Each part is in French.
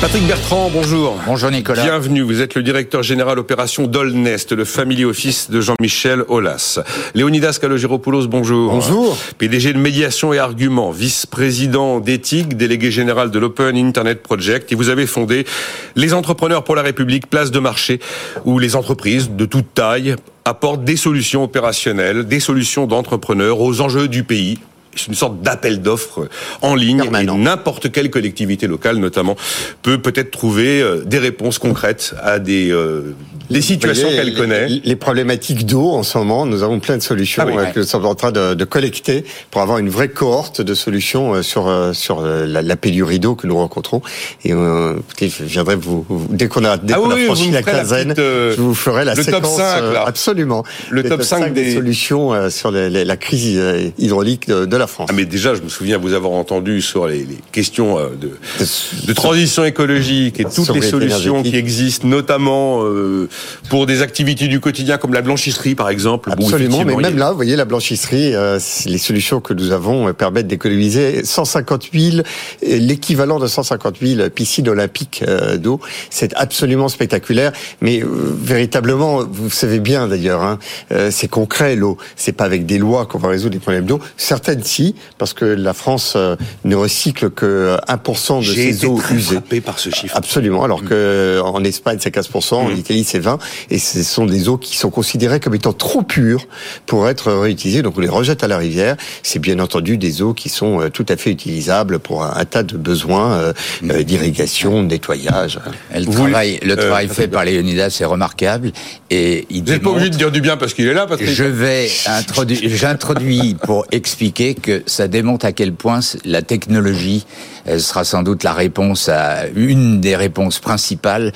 Patrick Bertrand, bonjour. Bonjour Nicolas. Bienvenue, vous êtes le directeur général opération Dolnest, le family office de Jean-Michel Aulas. Léonidas Kalogiropoulos, bonjour. Bonjour. PDG de médiation et arguments, vice-président d'éthique, délégué général de l'Open Internet Project, et vous avez fondé les entrepreneurs pour la République, place de marché, où les entreprises de toute taille apportent des solutions opérationnelles, des solutions d'entrepreneurs aux enjeux du pays, une sorte d'appel d'offres en ligne et n'importe quelle collectivité locale notamment peut peut-être trouver euh, des réponses concrètes à des euh, les situations qu'elle connaît. Les problématiques d'eau en ce moment, nous avons plein de solutions ah euh, que nous sommes en train de, de, collecter pour avoir une vraie cohorte de solutions sur sur la, la pénurie d'eau que nous rencontrons. Et euh, je viendrai vous, dès qu'on a, dès ah qu'on a franchi la quinzaine, je vous ferai la le séquence top 5, là. absolument. Le top, 5, des... solutions sur la crise hydraulique de, de la France. Ah, mais déjà, je me souviens vous avoir entendu sur les, les questions de, de, transition écologique et toutes les solutions qui existent, notamment euh, pour des activités du quotidien comme la blanchisserie, par exemple. Absolument, mais même là, vous voyez, la blanchisserie, euh, les solutions que nous avons euh, permettent d'économiser 150 000, l'équivalent de 150 000 piscines olympiques d'eau. C'est absolument spectaculaire, mais véritablement, vous savez bien d'ailleurs, hein, c'est concret l'eau. C'est pas avec des lois qu'on va résoudre les problèmes d'eau. Certaines si, parce que la France ne recycle que 1% de ses eaux usées. par ce chiffre. Absolument, alors que en Espagne c'est 15%, en mm. Italie c'est 20, et ce sont des eaux qui sont considérées comme étant trop pures pour être réutilisées, donc on les rejette à la rivière. C'est bien entendu des eaux qui sont euh, tout à fait utilisables pour un, tas de besoins euh, mm. euh, d'irrigation, de nettoyage. Le travail, le travail fait par Léonidas est remarquable et il Vous n'êtes pas obligé de dire du bien parce qu'il est là, Patrick. Je vais j'introduis pour expliquer que ça démontre à quel point la technologie sera sans doute la réponse à une des réponses principales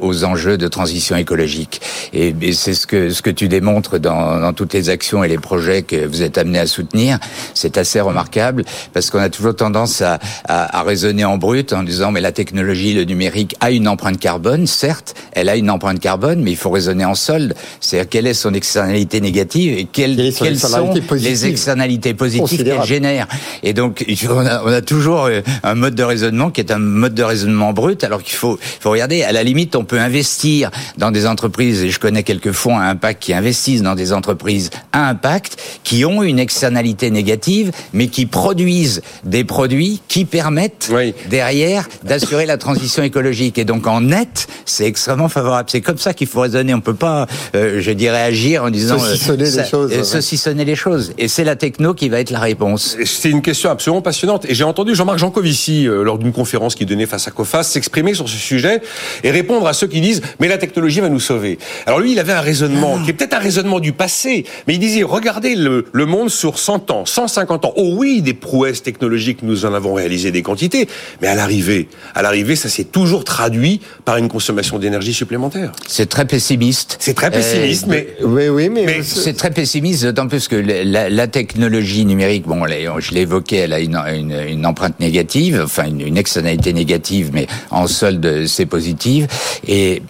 aux enjeux de transition écologique. Et, c'est ce que ce que tu démontres dans, dans, toutes les actions et les projets que vous êtes amenés à soutenir. C'est assez remarquable parce qu'on a toujours tendance à, à, à, raisonner en brut en disant mais la technologie, le numérique a une empreinte carbone. Certes, elle a une empreinte carbone, mais il faut raisonner en solde. C'est-à-dire quelle est son externalité négative et quelles, quelles sont les externalités positives qu'elle génère. Et donc on a, on a toujours euh, un mode de raisonnement qui est un mode de raisonnement brut, alors qu'il faut, faut regarder. À la limite, on peut investir dans des entreprises, et je connais quelques fonds à impact qui investissent dans des entreprises à impact, qui ont une externalité négative, mais qui produisent des produits qui permettent derrière d'assurer la transition écologique. Et donc en net, c'est extrêmement favorable. C'est comme ça qu'il faut raisonner. On peut pas, euh, je dirais, agir en disant saucissonner euh, les choses. Euh, saucissonner les choses. Et c'est la techno qui va être la réponse. C'est une question absolument passionnante. Et j'ai entendu Jean-Marc Jancovici lors d'une conférence qu'il donnait face à COFAS s'exprimer sur ce sujet et répondre à ceux qui disent mais la technologie va nous sauver. Alors lui, il avait un raisonnement qui est peut-être un raisonnement du passé, mais il disait regardez le, le monde sur 100 ans, 150 ans. Oh oui, des prouesses technologiques, nous en avons réalisé des quantités, mais à l'arrivée, à l'arrivée, ça s'est toujours traduit par une consommation d'énergie supplémentaire. C'est très pessimiste. C'est très pessimiste, euh, mais oui, oui, mais, mais c'est très pessimiste, d'autant plus que la, la, technologie numérique, bon, je l'ai évoqué, elle a une, une, une, empreinte négative, enfin une, une externalité négative, mais en solde c'est positive, et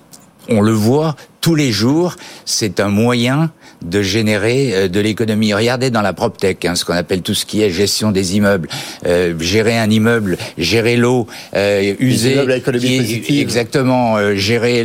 on le voit tous les jours, c'est un moyen de générer euh, de l'économie. Regardez dans la PropTech, hein, ce qu'on appelle tout ce qui est gestion des immeubles, euh, gérer un immeuble, gérer l'eau, euh, user, exactement, euh, gérer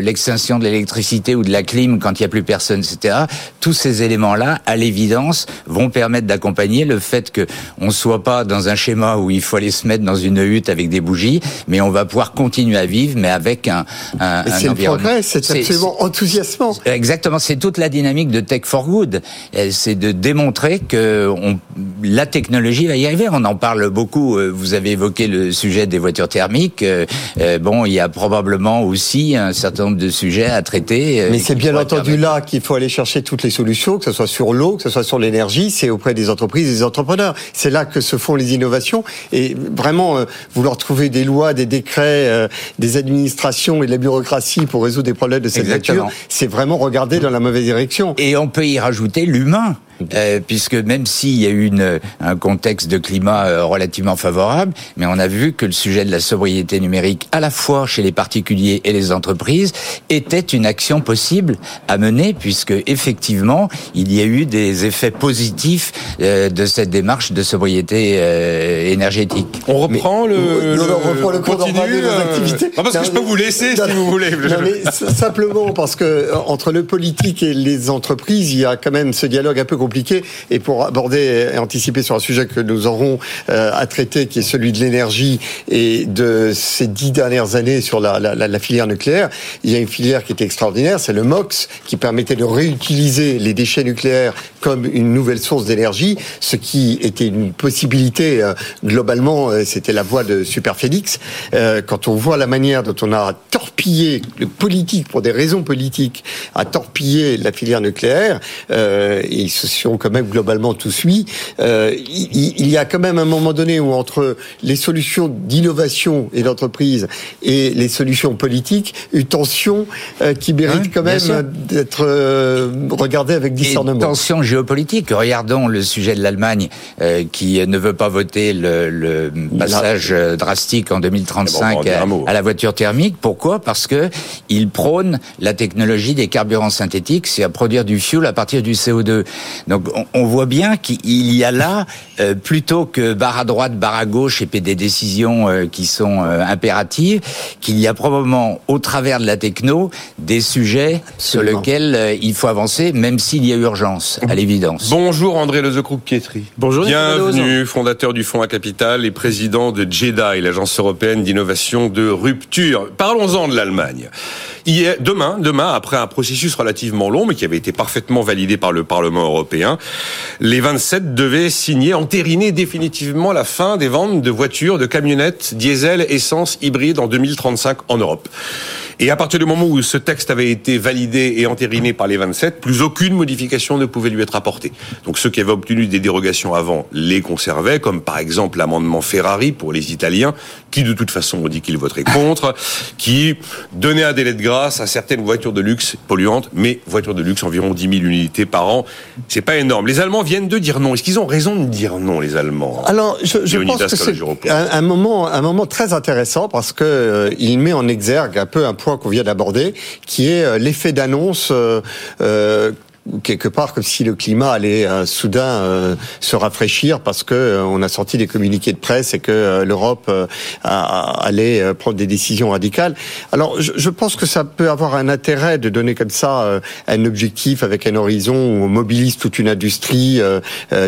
l'extinction le, de l'électricité ou de la clim quand il n'y a plus personne, etc. Tous ces éléments-là, à l'évidence, vont permettre d'accompagner le fait que on soit pas dans un schéma où il faut aller se mettre dans une hutte avec des bougies, mais on va pouvoir continuer à vivre, mais avec un, un, un environnement. C'est absolument enthousiasmant. Exactement, c'est toute la dynamique de Tech for Good. C'est de démontrer que on, la technologie va y arriver. On en parle beaucoup. Euh, vous avez évoqué le sujet des voitures thermiques. Euh, euh, bon, il y a probablement aussi un certain nombre de sujets à traiter. Mais c'est bien entendu là qu'il faut aller chercher toutes les solutions, que ce soit sur l'eau, que ce soit sur l'énergie. C'est auprès des entreprises et des entrepreneurs. C'est là que se font les innovations. Et vraiment, vouloir trouver des lois, des décrets, des administrations et de la bureaucratie pour résoudre des problèmes de cette nature, c'est vraiment regarder dans la mauvaise direction. Et on peut y rajouter l'humain. Euh, puisque même s'il y a eu une, un contexte de climat euh, relativement favorable, mais on a vu que le sujet de la sobriété numérique, à la fois chez les particuliers et les entreprises, était une action possible à mener, puisque effectivement, il y a eu des effets positifs euh, de cette démarche de sobriété énergétique. On reprend le, on reprend le continue, activités. Non, parce que je peux vous laisser si vous voulez. Non, mais simplement parce que entre le politique et les entreprises, il y a quand même ce dialogue un peu compliqué. Et pour aborder et anticiper sur un sujet que nous aurons euh, à traiter, qui est celui de l'énergie et de ces dix dernières années sur la, filière nucléaire, il y a une filière qui était extraordinaire, c'est le MOX, qui permettait de réutiliser les déchets nucléaires comme une nouvelle source d'énergie, ce qui était une possibilité euh, globalement, euh, c'était la voie de Superphénix. quand on voit la manière dont on a torpillé le politique pour des raisons politiques, a torpillé la filière nucléaire, euh, ils se quand même globalement tous suivis. Euh, il, y a quand même un moment donné où entre les solutions d'innovation et d'entreprise et les solutions politiques, une tension euh, qui mérite quand même d'être euh, regardée avec discernement. Une tension géopolitique. Regardons le sujet de l'Allemagne qui ne veut pas voter le, le passage drastique en 2035 à, à, la voiture thermique. Pourquoi? Parce que il prône la technologie des carburants synthétiques, c'est à produire du fuel à partir du CO2. Donc on, voit bien qu'il y a là, euh, plutôt que barre à droite, barre à gauche et des décisions euh, qui sont euh, impératives, qu'il y a probablement au travers de la techno des sujets sur lesquels il faut avancer, même s'il y a urgence, à l'évidence. Bonjour André Lezecroux-Pietri. Bonjour. Bienvenue, fondateur du Fonds à Capital et président de JEDI, l'agence européenne d'innovation de rupture. Parlons-en de l'Allemagne. Demain, demain, après un processus relativement long, mais qui avait été parfaitement validé par le Parlement européen, les 27 devaient signer, entériner définitivement la fin des ventes de voitures, de camionnettes, diesel, essence, hybride en 2035 en Europe. Et à partir du moment où ce texte avait été validé et entériné par les 27, plus aucune modification ne pouvait lui être apportée. Donc ceux qui avaient obtenu des dérogations avant les conservaient, comme par exemple l'amendement Ferrari pour les Italiens, qui de toute façon ont dit qu'ils voteraient contre, qui donnait un délai de grâce à certaines voitures de luxe polluantes, mais voitures de luxe environ 10 000 unités par an, c'est pas énorme. Les Allemands viennent de dire non. Est-ce qu'ils ont raison de dire non, les Allemands? Alors, je, je pense que c'est un, moment, un moment très intéressant parce que euh, il met en exergue un peu un point qu'on vient d'aborder, qui est euh, l'effet d'annonce euh, euh quelque part comme si le climat allait euh, soudain euh, se rafraîchir parce que euh, on a sorti des communiqués de presse et que l'Europe allait prendre des décisions radicales. Alors je, je, pense que ça peut avoir un intérêt de donner comme ça un objectif avec un horizon où on mobilise toute une industrie,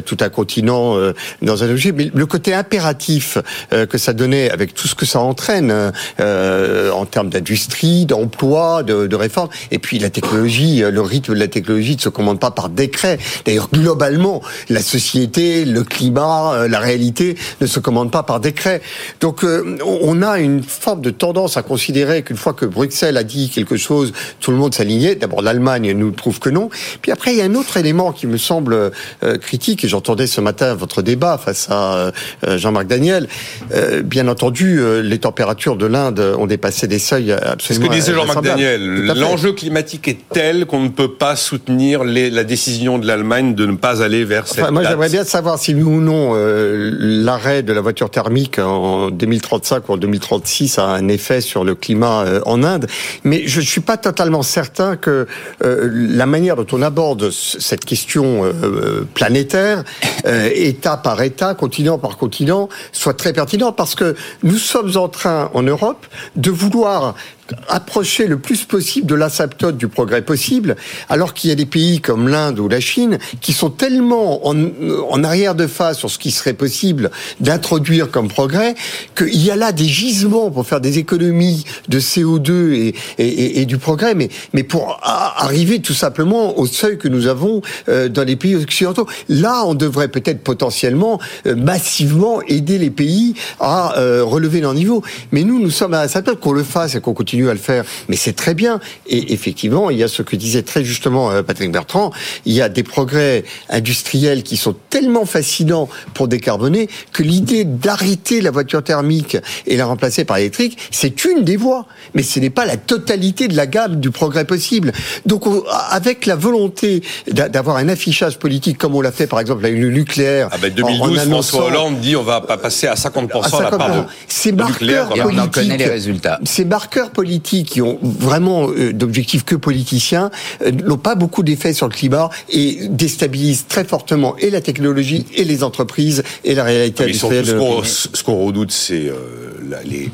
tout un continent dans un objet. Mais le côté impératif que ça donnait avec tout ce que ça entraîne en termes d'industrie, d'emploi, de, de réforme, et puis la technologie, le rythme de la technologie de se commande pas par décret. D'ailleurs, globalement, la société, le climat, euh, la réalité ne se commandent pas par décret. Donc, euh, on a une forme de tendance à considérer qu'une fois que Bruxelles a dit quelque chose, tout le monde s'alignait. D'abord, l'Allemagne nous prouve que non. Puis après, il y a un autre élément qui me semble euh, critique, et j'entendais ce matin votre débat face à Jean-Marc Daniel. bien entendu, les températures de l'Inde ont dépassé des seuils absolument. Ce que disait Jean-Marc Daniel, l'enjeu climatique est tel qu'on ne peut pas soutenir la décision de l'Allemagne de ne pas aller vers cette Moi, j'aimerais bien savoir si oui ou non euh, l'arrêt de la voiture thermique en 2035 ou en 2036 a un effet sur le climat euh, en Inde. Mais je ne suis pas totalement certain que euh, la manière dont on aborde cette question planétaire, État par État, continent par continent, soit très pertinent parce que nous sommes en train en Europe de vouloir approcher le plus possible de l'asymptote du progrès possible, alors qu'il y a des pays comme l'Inde ou la Chine qui sont tellement en, arrière de phase sur ce qui serait possible d'introduire comme progrès qu'il y a là des gisements pour faire des économies de CO2 et, et, du progrès, mais, mais pour arriver tout simplement au seuil que nous avons euh, dans les pays occidentaux. Là, on devrait peut-être potentiellement euh, massivement aider les pays à euh, relever leur niveau. Mais nous, nous sommes à l'asymptote qu'on le fasse et qu'on continue à le faire, mais c'est très bien. Et effectivement, il y a ce que disait très justement euh, Patrick Bertrand, il y a des progrès industriels qui sont tellement fascinants pour décarboner que l'idée d'arrêter la voiture thermique et la remplacer par l'électrique, c'est une des voies, mais ce n'est pas la totalité de la gamme du progrès possible. Donc, avec la volonté d'avoir un affichage politique comme on l'a fait par exemple avec le nucléaire. Ah ben 2012, François Hollande dit on va pas passer à 50%, à la part de, ces marqueurs et on en connaît les résultats. Ces marqueurs politiques qui ont vraiment euh, d'objectifs que politiciens euh, n'ont pas beaucoup d'effet sur le climat et déstabilisent très fortement et la technologie et les entreprises et la réalité ah, industrielle. Ce qu'on redoute, c'est euh, les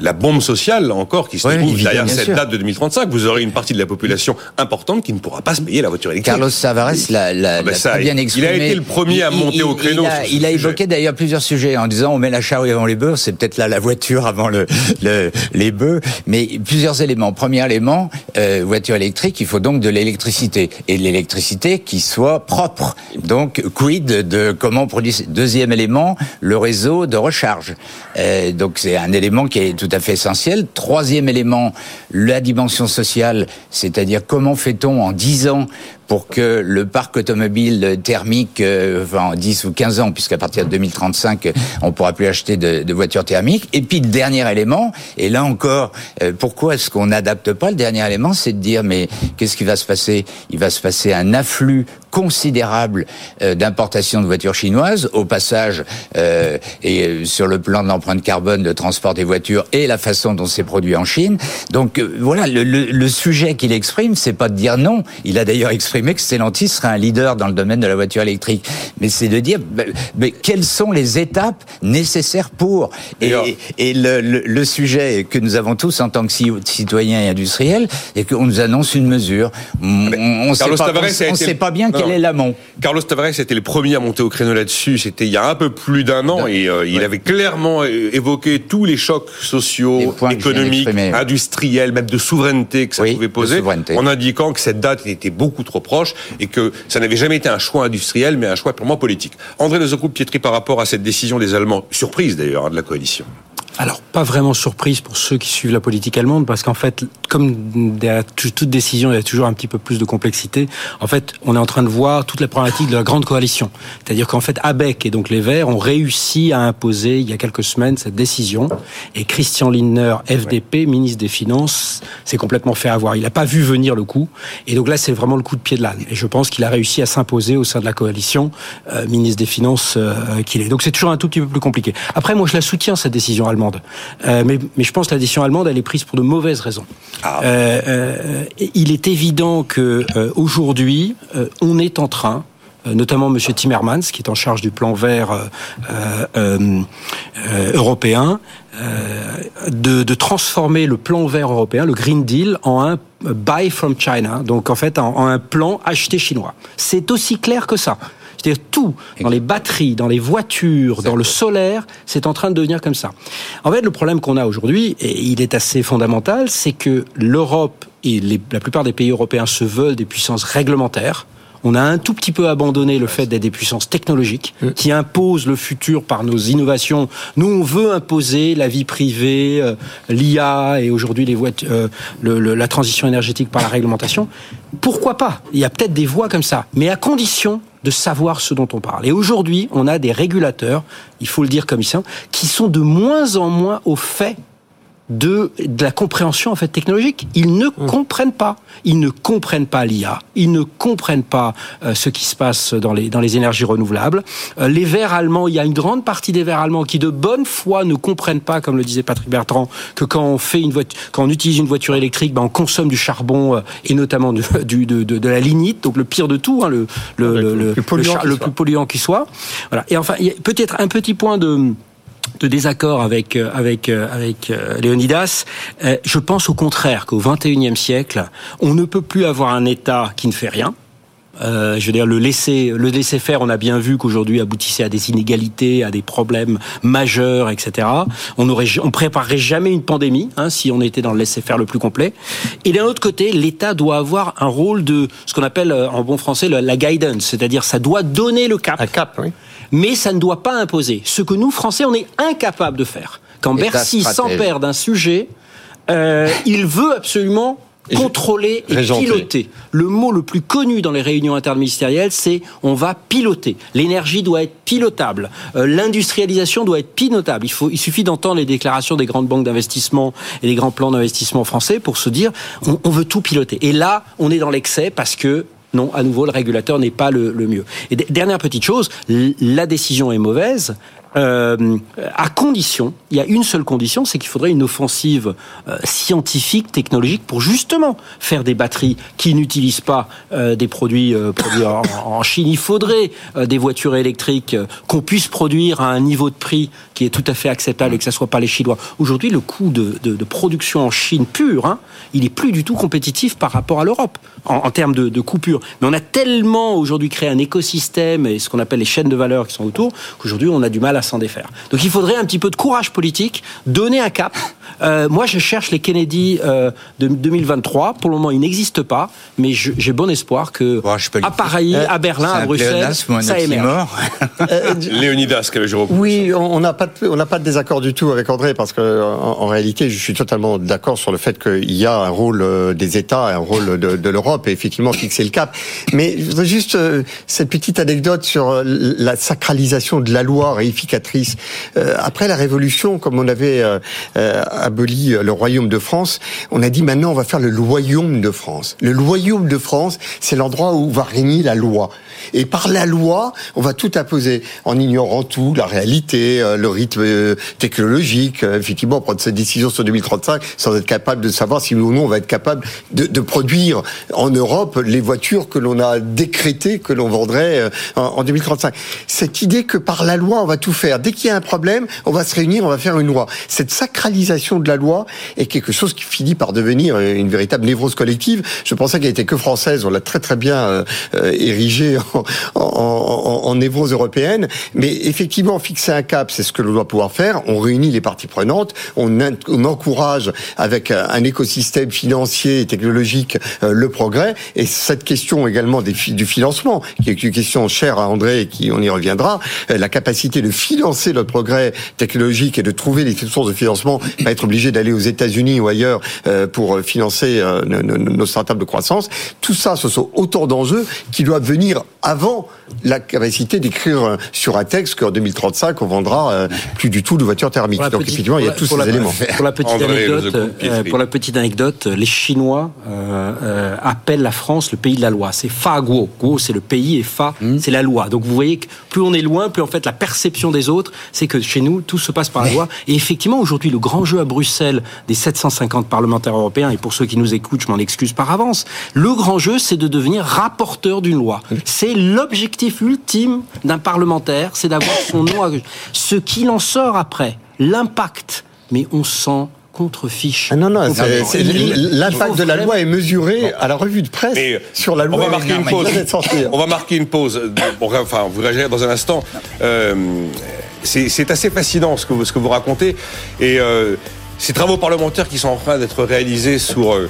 la bombe sociale, encore, qui se trouve derrière cette date de 2035. Vous aurez une partie de la population importante qui ne pourra pas se payer la voiture électrique. Carlos Tavares l'a, ah ben bien exprimé. Il a été le premier à monter au créneau. Il a, évoqué d'ailleurs plusieurs sujets en disant on met la charrue avant les bœufs, c'est peut-être là la voiture avant le, les bœufs, mais plusieurs éléments. Premier élément, euh, voiture électrique, il faut donc de l'électricité et de l'électricité qui soit propre. Donc quid de comment on produit. Deuxième élément, le réseau de recharge. Euh, donc c'est un élément qui est tout tout à fait essentiel. Troisième élément, la dimension sociale, c'est-à-dire comment fait-on en dix ans pour que le parc automobile thermique, euh, enfin en 10 ou 15 ans, puisqu'à partir de 2035, on pourra plus acheter de, de, voitures thermiques. Et puis le dernier élément, et là encore, euh, pourquoi est-ce qu'on n'adapte pas Le dernier élément, c'est de dire, mais qu'est-ce qui va se passer? Il va se passer un afflux considérable euh, d'importation de voitures chinoises, au passage, euh, et sur le plan de l'empreinte carbone de transport des voitures et la façon dont c'est produit en Chine. Donc voilà, le, le, le sujet qu'il exprime, c'est pas de dire non. Il a d'ailleurs exprimé que Stellantis serait un leader dans le domaine de la voiture électrique. Mais c'est de dire, mais quelles sont les étapes nécessaires pour Et, et le, le, sujet que nous avons tous en tant que citoyens et industriels, et qu'on nous annonce une mesure. On ne sait, pas, sait pas bien quel est l'amont. Carlos Tavares était le premier à monter au créneau là-dessus. C'était il y a un peu plus d'un an, et euh, il avait clairement évoqué tous les chocs sociaux, économiques, industriels, même de souveraineté que ça pouvait poser, en indiquant que cette date était beaucoup trop proche et que ça n'avait jamais été un choix industriel, mais un choix purement politique. André de Pietri par rapport à cette décision des Allemands, surprise d'ailleurs hein, de la coalition. Alors, pas vraiment surprise pour ceux qui suivent la politique allemande, parce qu'en fait, comme derrière toute décision, il y a toujours un petit peu plus de complexité. En fait, on est en train de voir toute la problématique de la grande coalition. C'est-à-dire qu'en fait, Abeck et donc les Verts ont réussi à imposer, il y a quelques semaines, cette décision. Et Christian Lindner, FDP, ministre des Finances, s'est complètement fait avoir. Il n'a pas vu venir le coup. Et donc là, c'est vraiment le coup de pied de l'âne. Et je pense qu'il a réussi à s'imposer au sein de la coalition, euh, ministre des Finances euh, qu'il est. Donc c'est toujours un tout petit peu plus compliqué. Après, moi, je la soutiens, cette décision allemande. Euh, mais, je pense que la décision allemande, elle est prise pour de mauvaises raisons. Ah. Euh, euh, il est évident que aujourd'hui, on est en train notamment M. Timmermans, qui est en charge du plan vert européen, de, transformer le plan vert européen, le Green Deal, en un buy from China, donc en fait en un plan acheté chinois. C'est aussi clair que ça. C'est-à-dire tout, dans les batteries, dans les voitures, dans le solaire, c'est en train de devenir comme ça. En fait, le problème qu'on a aujourd'hui, et il est assez fondamental, c'est que l'Europe et la plupart des pays européens se veulent des puissances réglementaires. On a un tout petit peu abandonné le fait d'être des puissances technologiques qui imposent le futur par nos innovations. Nous, on veut imposer la vie privée, euh, l'IA et aujourd'hui les voitures, euh, la transition énergétique par la réglementation. Pourquoi pas? Il y a peut-être des voies comme ça, mais à condition de savoir ce dont on parle. Et aujourd'hui, on a des régulateurs, il faut le dire comme ça, qui sont de moins en moins au fait de, de la compréhension en fait technologique. Ils ne mmh. comprennent pas. Ils ne comprennent pas l'IA. Ils ne comprennent pas euh, ce qui se passe dans les dans les énergies renouvelables. Euh, les Verts allemands, il y a une grande partie des Verts allemands qui de bonne foi ne comprennent pas, comme le disait Patrick Bertrand, que quand on fait une voiture, quand on utilise une voiture électrique, ben on consomme du charbon euh, et notamment du, du de, de, de, la lignite, donc le pire de tout, hein, le le, le, le, plus polluant, le, plus polluant qui soit. Voilà. Et enfin, peut-être un petit point de de désaccord avec euh, avec euh, avec euh, Léonidas. Je pense au contraire qu'au XXIe siècle, on ne peut plus avoir un État qui ne fait rien. Euh, je veux dire, le laisser, le laisser faire, on a bien vu qu'aujourd'hui aboutissait à des inégalités, à des problèmes majeurs, etc. On aurait, on préparerait jamais une pandémie hein, si on était dans le laisser faire le plus complet. Et d'un autre côté, l'État doit avoir un rôle de ce qu'on appelle en bon français la guidance, c'est-à-dire ça doit donner le cap. Un cap, oui mais ça ne doit pas imposer. Ce que nous, Français, on est incapables de faire. Quand Bercy s'empère d'un sujet, euh, il veut absolument contrôler et piloter. Le mot le plus connu dans les réunions interministérielles, c'est on va piloter. L'énergie doit être pilotable. Euh, L'industrialisation doit être pilotable. Il, faut, il suffit d'entendre les déclarations des grandes banques d'investissement et des grands plans d'investissement français pour se dire on, on veut tout piloter. Et là, on est dans l'excès parce que non, à nouveau, le régulateur n'est pas le, le mieux. Et dernière petite chose, la décision est mauvaise. Euh, à condition, il y a une seule condition, c'est qu'il faudrait une offensive euh, scientifique, technologique, pour justement faire des batteries qui n'utilisent pas euh, des produits euh, produits en, Chine. Il faudrait des voitures électriques qu'on puisse produire à un niveau de prix qui est tout à fait acceptable et que ce soit pas les Chinois. Aujourd'hui, le coût de, de- production en Chine pure, hein, il est plus du tout compétitif par rapport à l'Europe en, termes de, de coût pur. Mais on a tellement aujourd'hui créé un écosystème et ce qu'on appelle les chaînes de valeur qui sont autour qu'aujourd'hui on a du mal s'en défaire. Donc il faudrait un petit peu de courage politique, donner un cap. Euh, moi, je cherche les Kennedy euh, de 2023. Pour le moment, ils n'existent pas, mais j'ai bon espoir que politique. à Paris, Euh, à Berlin, à Bruxelles, ça émerge. Léonidas, que je reprends. Oui, on n'a pas de, on n'a pas de désaccord du tout avec André parce que en, en réalité, je suis totalement d'accord sur le fait qu'il y a un rôle des États, un rôle de, de l'Europe et effectivement fixer le cap. Mais je voudrais juste euh, cette petite anecdote sur la sacralisation de la loi Euh, après la Révolution, comme on avait euh, euh, aboli le royaume de France, on a dit maintenant on va faire le loyaume de France. Le loyaume de France, c'est l'endroit où va régner la loi. Et par la loi, on va tout imposer en ignorant tout, la réalité, euh, le rythme euh, technologique. Euh, Effectivement, prendre cette décision sur 2035 sans être capable de savoir si ou non on va être capable de, de produire en Europe les voitures que l'on a décrétées que l'on vendrait en, en 2035. Cette idée que par la loi on va tout faire. Dès qu'il y a un problème, on va se réunir, on va faire une loi. Cette sacralisation de la loi est quelque chose qui finit par devenir une véritable névrose collective. Je pensais qu'elle était que française. On l'a très très bien euh, érigée en, en, en, en européenne. Mais effectivement, fixer un cap, c'est ce que l'on doit pouvoir faire. On réunit les parties prenantes, on, on encourage avec euh, un écosystème financier et technologique euh, le progrès. Et cette question également des, du financement, qui est une question chère à André et qui on y reviendra, euh, la capacité de financer notre progrès technologique et de trouver les sources de financement, pas être obligé d'aller aux États-Unis ou ailleurs pour financer nos- nos startups de croissance. Tout ça, ce sont autant d'enjeux qui doivent venir avant la capacité d'écrire sur un texte qu'en 2035 on vendra euh, plus du tout de voitures thermiques. Donc petite- effectivement, il y a tous pour ces la- éléments. Pour la petite André, anecdote, euh, pour la petite anecdote, les Chinois euh, euh, appellent la France le pays de la loi. C'est Fa Guo. Guo, c'est le pays et Fa, Hmm. c'est la loi. Donc vous voyez que plus on est loin, plus en fait la perception des autres, c'est que chez nous tout se passe par la loi. Et effectivement, aujourd'hui, le grand jeu à Bruxelles des 750 parlementaires européens, et pour ceux qui nous écoutent, je m'en excuse par avance, le grand jeu, c'est de devenir rapporteur d'une loi. C'est l'objectif ultime d'un parlementaire, c'est d'avoir son nom à Ce qu'il en sort après, l'impact, mais on s'en contrefiche. Ah non, non, On l'impact de la loi est mesuré à la revue de presse Mais sur la on loi. va marquer une pause. On va marquer une pause. Bon, enfin, vous réagirez dans un instant. Euh, c'est c'est assez fascinant ce que vous, ce que vous racontez. Et euh, ces travaux parlementaires qui sont en train d'être réalisés sur euh,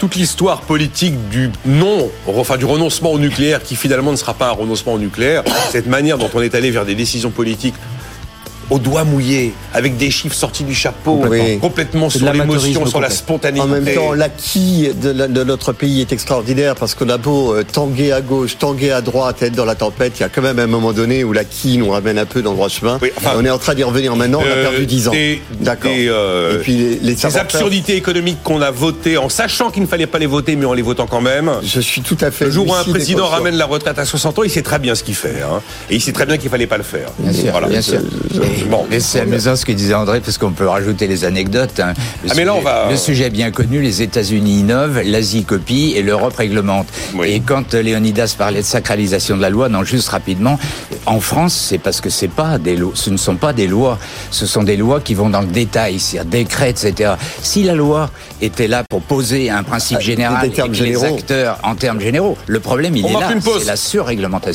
toute l'histoire politique du non, enfin du renoncement au nucléaire, qui finalement ne sera pas un renoncement au nucléaire. Cette manière dont on est allé vers des décisions politiques au doigt mouillé, avec des chiffres sortis du chapeau, Complètement. sur l'émotion, sur la spontanéité. En même temps, l'acquis de, la- de notre pays est extraordinaire parce qu'on a beau euh, tanguer à gauche, tanguer à droite, être dans la tempête, il y a quand même un moment donné où l'acquis nous ramène un peu dans le droit chemin. Oui, enfin, on est en train d'y revenir maintenant, on a perdu 10 ans. D'accord. euh, Et puis les, les absurdités économiques qu'on a votées en sachant qu'il ne fallait pas les voter, mais en les votant quand même. Je suis tout à fait. Le jour où un et président ramène la retraite à 60 ans, il sait très bien ce qu'il fait. hein. Et il sait très bien qu'il fallait pas le faire. Bien sûr, Voilà. bien sûr. Bon. Mais c'est amusant ce que disait André, parce qu'on peut rajouter les anecdotes. hein. Le Ah, mais là, on sujet- va- Le sujet est bien connu, les États-Unis innovent, l'Asie copie et l'Europe réglemente. Oui. Et quand Léonidas parlait de sacralisation de la loi, non, juste rapidement, en France, c'est parce que c'est pas des lois, ce ne sont pas des lois, ce sont des lois qui vont dans le détail, c'est-à-dire décrets, etc. Si la loi était là pour poser un principe Ah, général et que les acteurs en termes généraux, le problème il On est là, une pause. c'est la surréglementation.